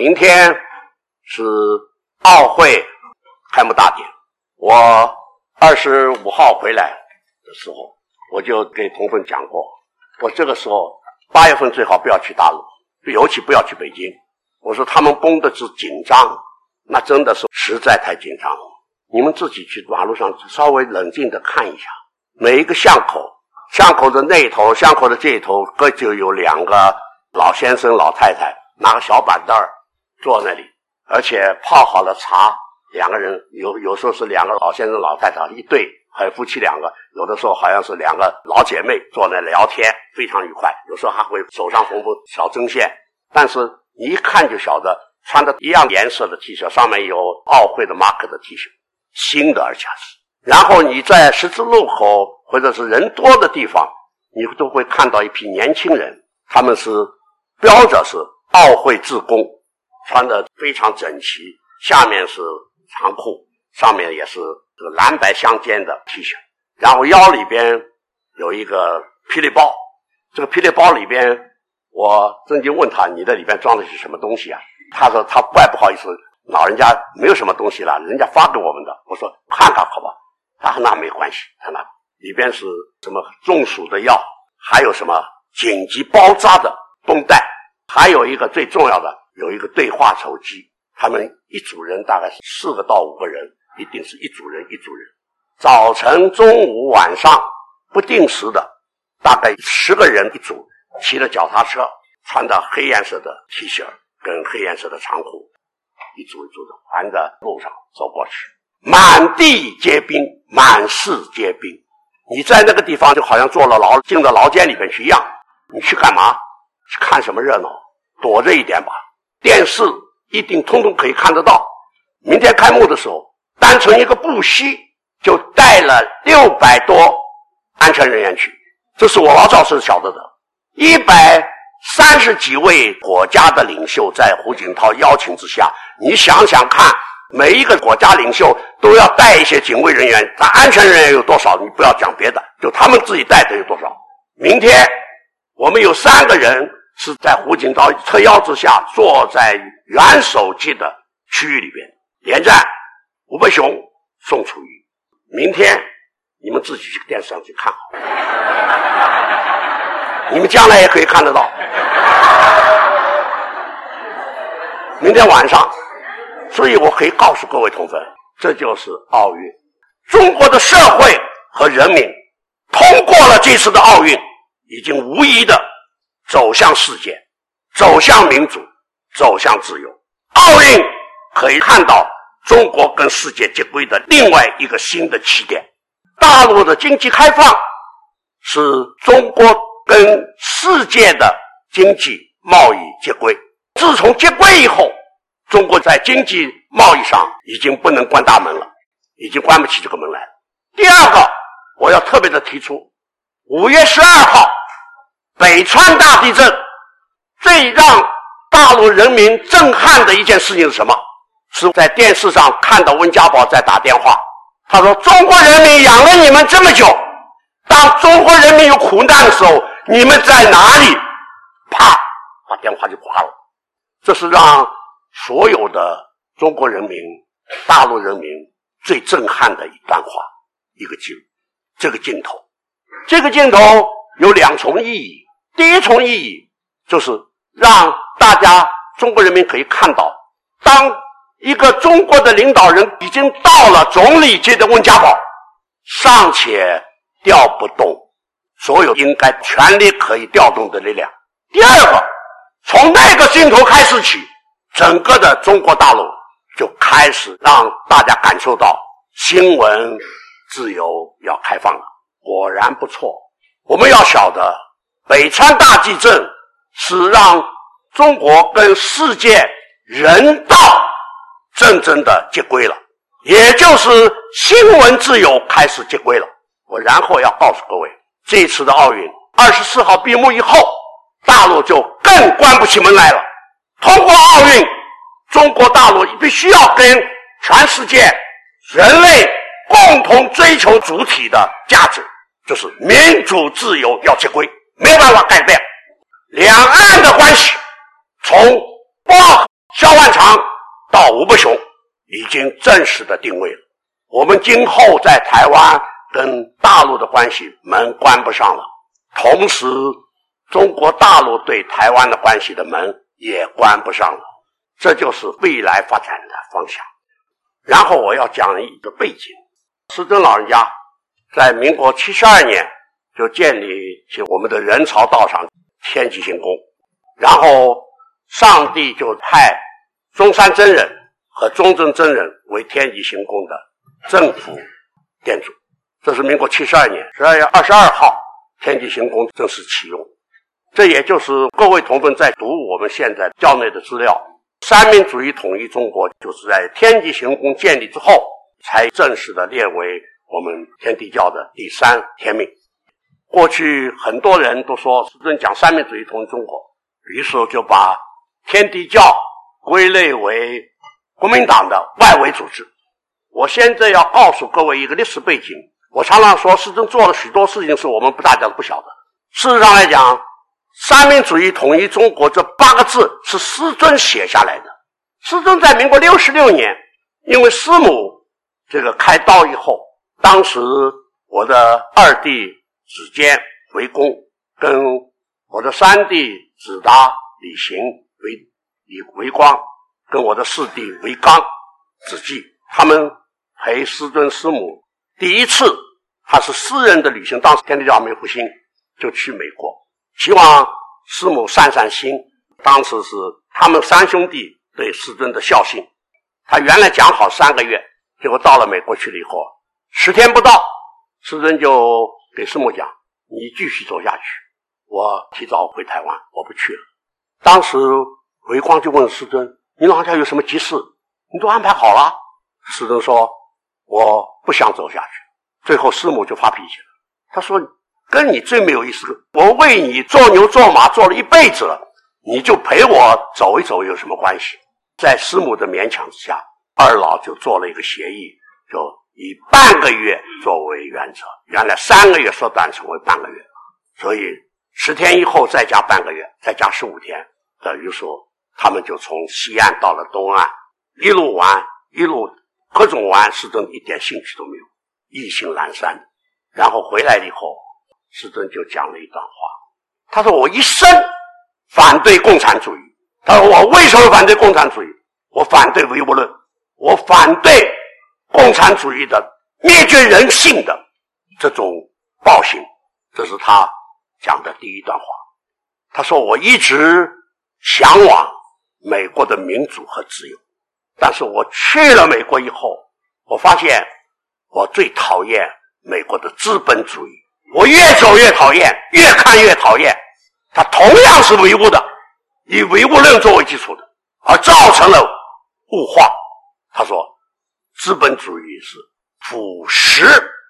明天是奥会开幕大典。我二十五号回来的时候，我就给同奋讲过，我这个时候八月份最好不要去大陆，尤其不要去北京。我说他们绷的是紧张，那真的是实在太紧张了。你们自己去马路上稍微冷静地看一下，每一个巷口，巷口的那头，巷口的这一头，各就有两个老先生、老太太拿个小板凳儿坐那里，而且泡好了茶，两个人有有时候是两个老先生、老太太一对，还有夫妻两个，有的时候好像是两个老姐妹坐那聊天，非常愉快。有时候还会手上缝缝小针线，但是。你一看就晓得，穿的一样颜色的 T 恤，上面有奥会的 mark 的 T 恤，新的而且是。然后你在十字路口或者是人多的地方，你都会看到一批年轻人，他们是标着是奥会志工，穿的非常整齐，下面是长裤，上面也是这个蓝白相间的 T 恤，然后腰里边有一个霹雳包，这个霹雳包里边。我曾经问他：“你的里边装的是什么东西啊？”他说：“他怪不好意思，老人家没有什么东西了，人家发给我们的。”我说：“看看好吧。”他说：“那没关系，看那里边是什么中暑的药，还有什么紧急包扎的绷带，还有一个最重要的，有一个对话手机。他们一组人大概是四个到五个人，一定是一组人一组人。早晨、中午、晚上不定时的，大概十个人一组。”骑着脚踏车，穿着黑颜色的 T 恤跟黑颜色的长裤，一组一组的环着路上走过去，满地皆兵，满市皆兵。你在那个地方就好像坐了牢，进了牢监里面去一样。你去干嘛？去看什么热闹？躲着一点吧。电视一定通通可以看得到。明天开幕的时候，单纯一个布希就带了六百多安全人员去，这是我老早是晓得的。一百三十几位国家的领袖在胡锦涛邀请之下，你想想看，每一个国家领袖都要带一些警卫人员，他安全人员有多少？你不要讲别的，就他们自己带的有多少？明天我们有三个人是在胡锦涛特邀之下，坐在元首级的区域里边，连战、吴伯雄、宋楚瑜。明天你们自己去电视上去看好。你们将来也可以看得到。明天晚上，所以我可以告诉各位同奋，这就是奥运。中国的社会和人民通过了这次的奥运，已经无疑的走向世界，走向民主，走向自由。奥运可以看到中国跟世界接轨的另外一个新的起点。大陆的经济开放是中国。跟世界的经济贸易接轨，自从接轨以后，中国在经济贸易上已经不能关大门了，已经关不起这个门来了。第二个，我要特别的提出，五月十二号北川大地震，最让大陆人民震撼的一件事情是什么？是在电视上看到温家宝在打电话，他说：“中国人民养了你们这么久，当中国人民有苦难的时候。”你们在哪里？啪，把电话就挂了。这是让所有的中国人民、大陆人民最震撼的一段话，一个镜，这个镜头，这个镜头有两重意义。第一重意义就是让大家中国人民可以看到，当一个中国的领导人已经到了总理级的温家宝，尚且调不动。所有应该全力可以调动的力量。第二个，从那个镜头开始起，整个的中国大陆就开始让大家感受到新闻自由要开放了。果然不错。我们要晓得，北川大地震是让中国跟世界人道真正的接轨了，也就是新闻自由开始接轨了。我然后要告诉各位。这一次的奥运二十四号闭幕以后，大陆就更关不起门来了。通过奥运，中国大陆必须要跟全世界人类共同追求主体的价值，就是民主自由要接轨，没办法改变。两岸的关系从不。萧万长到吴伯雄，已经正式的定位了。我们今后在台湾跟大陆的关系门关不上了，同时中国大陆对台湾的关系的门也关不上了。这就是未来发展的方向。然后我要讲一个背景：师尊老人家在民国七十二年就建立就我们的人朝道场天极行宫，然后上帝就派中山真人和中正真人为天极行宫的政府殿主。这是民国七十二年十二月二十二号，天极行宫正式启用。这也就是各位同奋在读我们现在教内的资料。三民主义统一中国，就是在天极行宫建立之后，才正式的列为我们天地教的第三天命。过去很多人都说师尊讲三民主义统一中国，于是就把天地教归类为国民党的外围组织。我现在要告诉各位一个历史背景。我常常说，师尊做了许多事情是我们不大家都不晓得。事实上来讲。三民主义统一中国这八个字是师尊写下来的。师尊在民国六十六年，因为师母这个开刀以后，当时我的二弟子坚为公，跟我的三弟子达李行为以为光，跟我的四弟为刚子继，他们陪师尊师母第一次，他是私人的旅行，当时天地教没复兴，就去美国。希望师母散散心。当时是他们三兄弟对师尊的孝心。他原来讲好三个月，结果到了美国去了以后，十天不到，师尊就给师母讲：“你继续走下去，我提早回台湾，我不去了。”当时维光就问师尊：“你老家有什么急事？你都安排好了？”师尊说：“我不想走下去。”最后师母就发脾气了，他说。跟你最没有意思，我为你做牛做马做了一辈子了，你就陪我走一走有什么关系？在师母的勉强之下，二老就做了一个协议，就以半个月作为原则。原来三个月缩短成为半个月，所以十天以后再加半个月，再加十五天，等于说他们就从西岸到了东岸，一路玩，一路各种玩，师尊一点兴趣都没有，意兴阑珊。然后回来以后。师尊就讲了一段话，他说：“我一生反对共产主义。他说我为什么反对共产主义？我反对唯物论，我反对共产主义的灭绝人性的这种暴行。”这是他讲的第一段话。他说：“我一直向往美国的民主和自由，但是我去了美国以后，我发现我最讨厌美国的资本主义。”我越走越讨厌，越看越讨厌。它同样是唯物的，以唯物论作为基础的，而造成了物化。他说，资本主义是腐蚀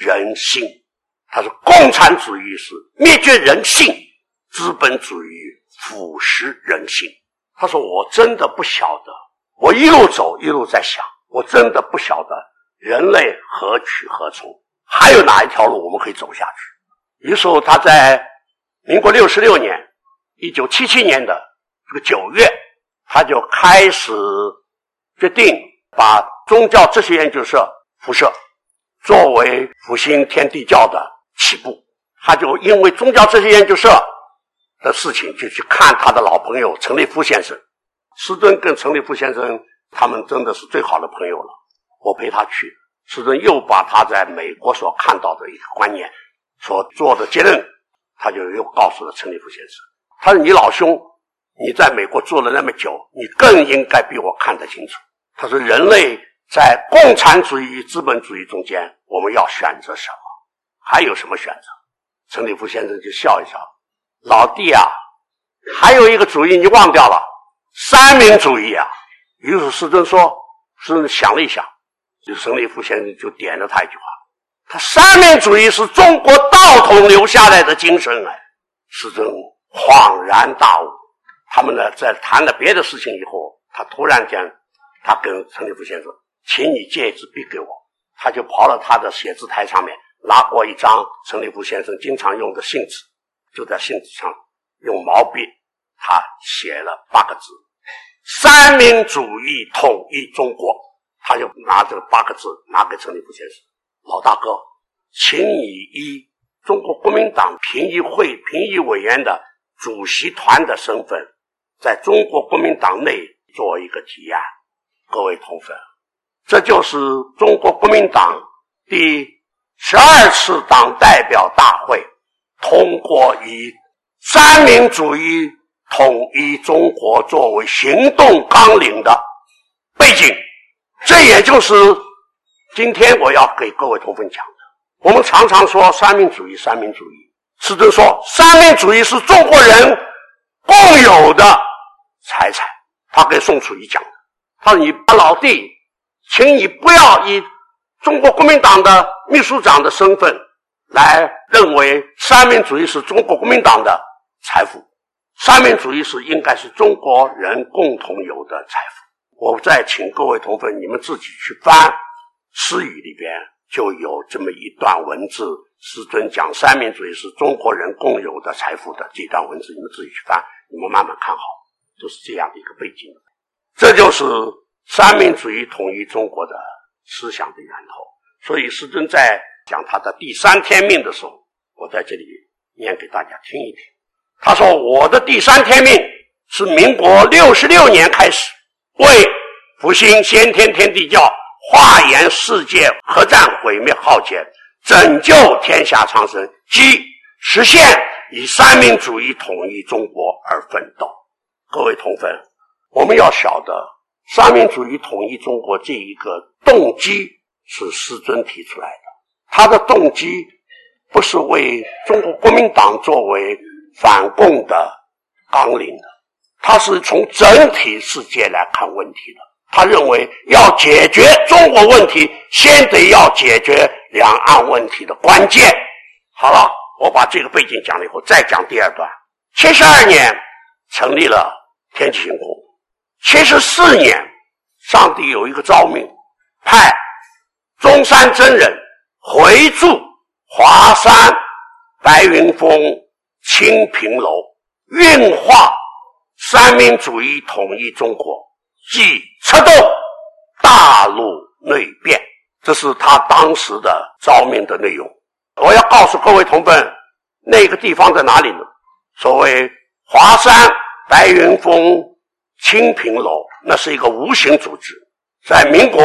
人性，他说共产主义是灭绝人性，资本主义腐蚀人性。他说，我真的不晓得，我一路走一路在想，我真的不晓得人类何去何从，还有哪一条路我们可以走下去。于是他在民国六十六年，一九七七年的这个九月，他就开始决定把宗教哲学研究社辐社作为复兴天地教的起步。他就因为宗教哲学研究社的事情，就去看他的老朋友陈立夫先生。师尊跟陈立夫先生他们真的是最好的朋友了。我陪他去，师尊又把他在美国所看到的一个观念。所做的结论，他就又告诉了陈立夫先生：“他说，你老兄，你在美国住了那么久，你更应该比我看得清楚。他说，人类在共产主义与资本主义中间，我们要选择什么？还有什么选择？”陈立夫先生就笑一笑：“老弟啊，还有一个主义你忘掉了，三民主义啊。”于是师尊说：“师尊想了一想，就陈立夫先生就点了他一句话。”他三民主义是中国道统留下来的精神啊，师尊恍然大悟。他们呢，在谈了别的事情以后，他突然间，他跟陈立夫先生：“请你借一支笔给我。”他就跑到他的写字台上面，拿过一张陈立夫先生经常用的信纸，就在信纸上用毛笔，他写了八个字：“三民主义统一中国。他就拿这八个字拿给陈立夫先生，老大哥，请你以中国国民党评议会评议委员的主席团的身份，在中国国民党内做一个提案。各位同奋，这就是中国国民党第十二次党代表大会通过以三民主义统一中国作为行动纲领的背景。这也就是今天我要给各位同奋讲的。我们常常说三民主义，三民主义，是就说三民主义是中国人共有的财产。他给宋楚瑜讲的，他说：“你老弟，请你不要以中国国民党的秘书长的身份来认为三民主义是中国国民党的财富，三民主义是应该是中国人共同有的财富。”我再请各位同奋，你们自己去翻《诗语》里边就有这么一段文字，师尊讲三民主义是中国人共有的财富的这段文字，你们自己去翻，你们慢慢看好，就是这样的一个背景。这就是三民主义统一中国的思想的源头。所以师尊在讲他的第三天命的时候，我在这里念给大家听一听。他说：“我的第三天命是民国六十六年开始。”为复兴先天天地教，化言世界核战毁灭浩劫，拯救天下苍生，即实现以三民主义统一中国而奋斗。各位同分，我们要晓得三民主义统一中国这一个动机是师尊提出来的，他的动机不是为中国国民党作为反共的纲领的。他是从整体世界来看问题的。他认为要解决中国问题，先得要解决两岸问题的关键。好了，我把这个背景讲了以后，再讲第二段。七十二年成立了天启行宫，七十四年，上帝有一个诏命，派中山真人回驻华山、白云峰、清平楼，运化。三民主义统一中国，即策动大陆内变，这是他当时的诏命的内容。我要告诉各位同奋，那个地方在哪里呢？所谓华山、白云峰、清平楼，那是一个无形组织。在民国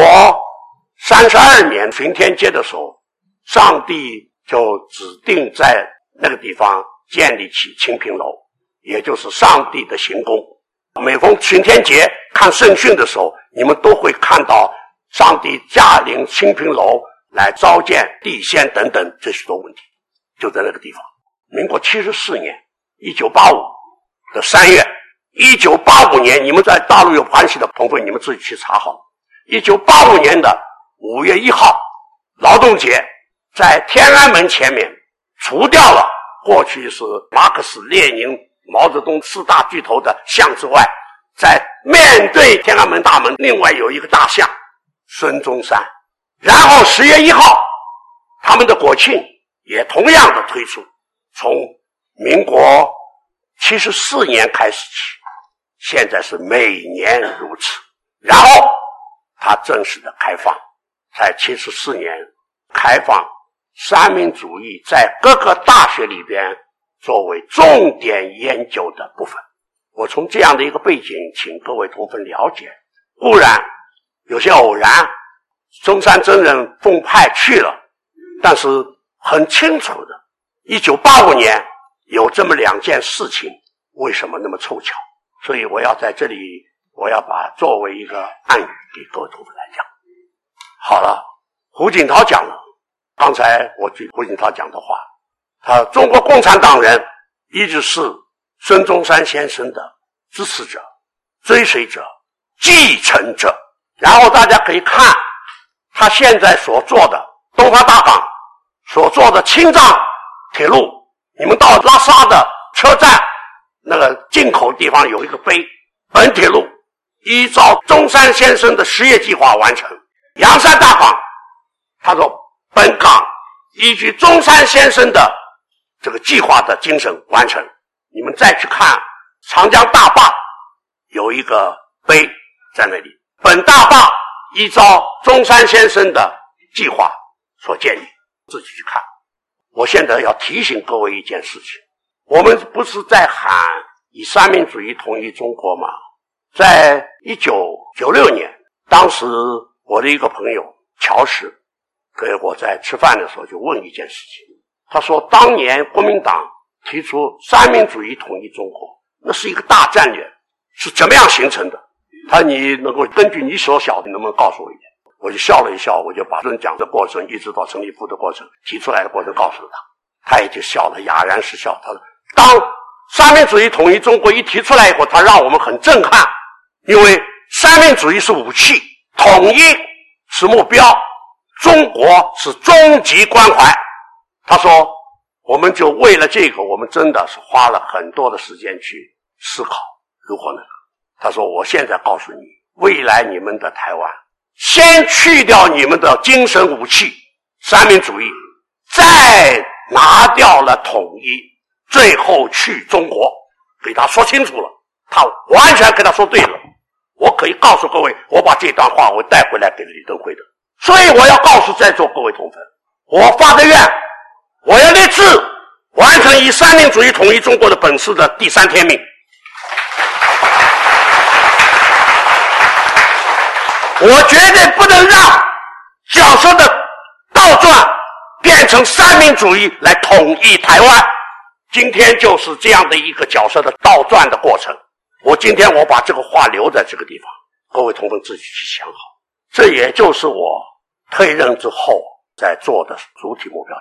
三十二年巡天节的时候，上帝就指定在那个地方建立起清平楼。也就是上帝的行宫，每逢巡天节看圣训的时候，你们都会看到上帝驾临清平楼来召见地仙等等这许多问题，就在那个地方。民国七十四年，一九八五的三月，一九八五年，你们在大陆有关系的朋友，你们自己去查好。一九八五年的五月一号，劳动节，在天安门前面，除掉了过去是马克思列宁。毛泽东四大巨头的像之外，在面对天安门大门，另外有一个大像孙中山。然后十月一号，他们的国庆也同样的推出，从民国七十四年开始起，现在是每年如此。然后他正式的开放，在七十四年开放三民主义在各个大学里边。作为重点研究的部分，我从这样的一个背景，请各位同奋了解。固然有些偶然，中山真人奉派去了，但是很清楚的，一九八五年有这么两件事情，为什么那么凑巧？所以我要在这里，我要把作为一个暗语给各位同志来讲。好了，胡锦涛讲了，刚才我举胡锦涛讲的话。他中国共产党人一直是孙中山先生的支持者、追随者、继承者。然后大家可以看他现在所做的东方大港所做的青藏铁路。你们到拉萨的车站那个进口地方有一个碑，本铁路依照中山先生的实业计划完成。洋山大港，他说本港依据中山先生的。这个计划的精神完成，你们再去看长江大坝，有一个碑在那里。本大坝依照中山先生的计划所建立，自己去看。我现在要提醒各位一件事情：我们不是在喊以三民主义统一中国吗？在一九九六年，当时我的一个朋友乔石跟我在吃饭的时候就问一件事情，他说：“当年国民党提出三民主义统一中国，那是一个大战略，是怎么样形成的？”他说：“你能够根据你所晓得，能不能告诉我一点？”我就笑了一笑，我就把论讲的过程，一直到陈立夫的过程，提出来的过程告诉了他，他也就笑了，哑然失笑。他说：“当三民主义统一中国一提出来以后，他让我们很震撼。”因为三民主义是武器，统一是目标，中国是终极关怀。他说：“我们就为了这个，我们真的是花了很多的时间去思考如何呢？”他说：“我现在告诉你，未来你们的台湾，先去掉你们的精神武器三民主义，再拿掉了统一，最后去中国，给他说清楚了。他完全跟他说对了。”我可以告诉各位，我把这段话我带回来给李登辉的，所以我要告诉在座各位同奋，我发个愿，我要立志完成以三民主义统一中国的本事的第三天命。我绝对不能让角色的倒转变成三民主义来统一台湾。今天就是这样的一个角色的倒转的过程。我今天我把这个话留在这个地方，各位同奋自己去想好。这也就是我退任之后在做的主体目标。